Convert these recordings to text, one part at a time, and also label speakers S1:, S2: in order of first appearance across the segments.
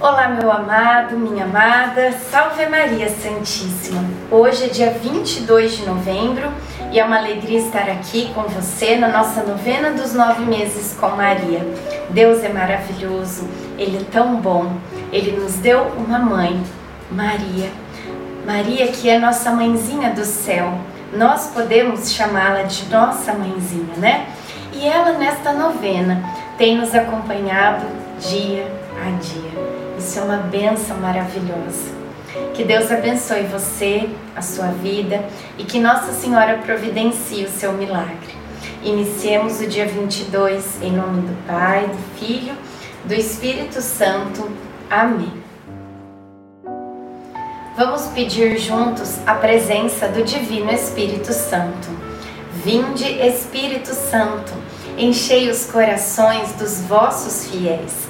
S1: Olá, meu amado, minha amada, salve Maria Santíssima. Hoje é dia 22 de novembro e é uma alegria estar aqui com você na nossa novena dos nove meses com Maria. Deus é maravilhoso, Ele é tão bom, Ele nos deu uma mãe, Maria. Maria, que é nossa mãezinha do céu, nós podemos chamá-la de nossa mãezinha, né? E ela, nesta novena, tem nos acompanhado dia a dia. Isso é uma benção maravilhosa. Que Deus abençoe você, a sua vida e que Nossa Senhora providencie o seu milagre. Iniciemos o dia 22 em nome do Pai, do Filho, do Espírito Santo. Amém. Vamos pedir juntos a presença do Divino Espírito Santo. Vinde, Espírito Santo, enchei os corações dos vossos fiéis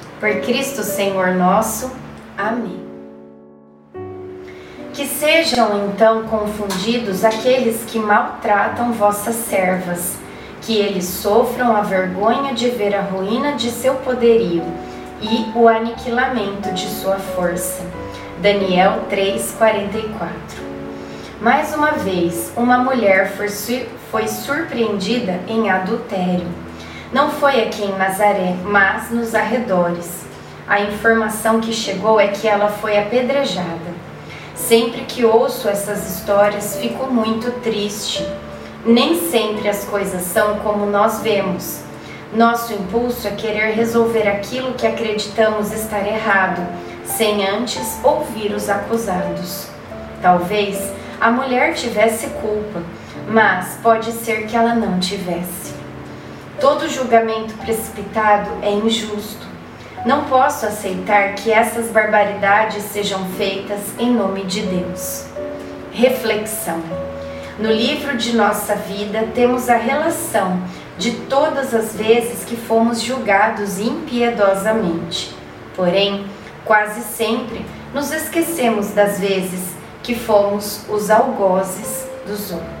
S1: por Cristo Senhor nosso. Amém. Que sejam então confundidos aqueles que maltratam vossas servas, que eles sofram a vergonha de ver a ruína de seu poderio e o aniquilamento de sua força. Daniel 3:44. Mais uma vez, uma mulher foi surpreendida em adultério não foi aqui em Nazaré, mas nos arredores. A informação que chegou é que ela foi apedrejada. Sempre que ouço essas histórias, fico muito triste. Nem sempre as coisas são como nós vemos. Nosso impulso é querer resolver aquilo que acreditamos estar errado, sem antes ouvir os acusados. Talvez a mulher tivesse culpa, mas pode ser que ela não tivesse. Todo julgamento precipitado é injusto. Não posso aceitar que essas barbaridades sejam feitas em nome de Deus. Reflexão. No livro de nossa vida temos a relação de todas as vezes que fomos julgados impiedosamente. Porém, quase sempre nos esquecemos das vezes que fomos os algozes dos outros.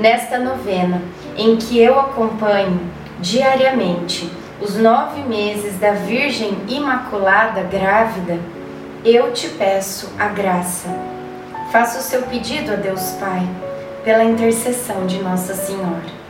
S1: Nesta novena, em que eu acompanho diariamente os nove meses da Virgem Imaculada grávida, eu te peço a graça. Faça o seu pedido a Deus Pai, pela intercessão de Nossa Senhora.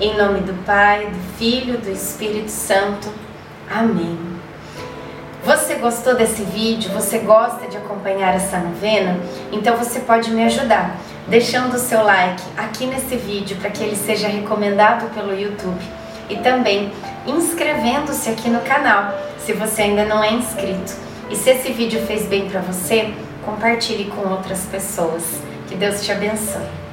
S1: Em nome do Pai, do Filho, do Espírito Santo. Amém. Você gostou desse vídeo? Você gosta de acompanhar essa novena? Então você pode me ajudar deixando o seu like aqui nesse vídeo para que ele seja recomendado pelo YouTube e também inscrevendo-se aqui no canal se você ainda não é inscrito. E se esse vídeo fez bem para você, compartilhe com outras pessoas. Que Deus te abençoe.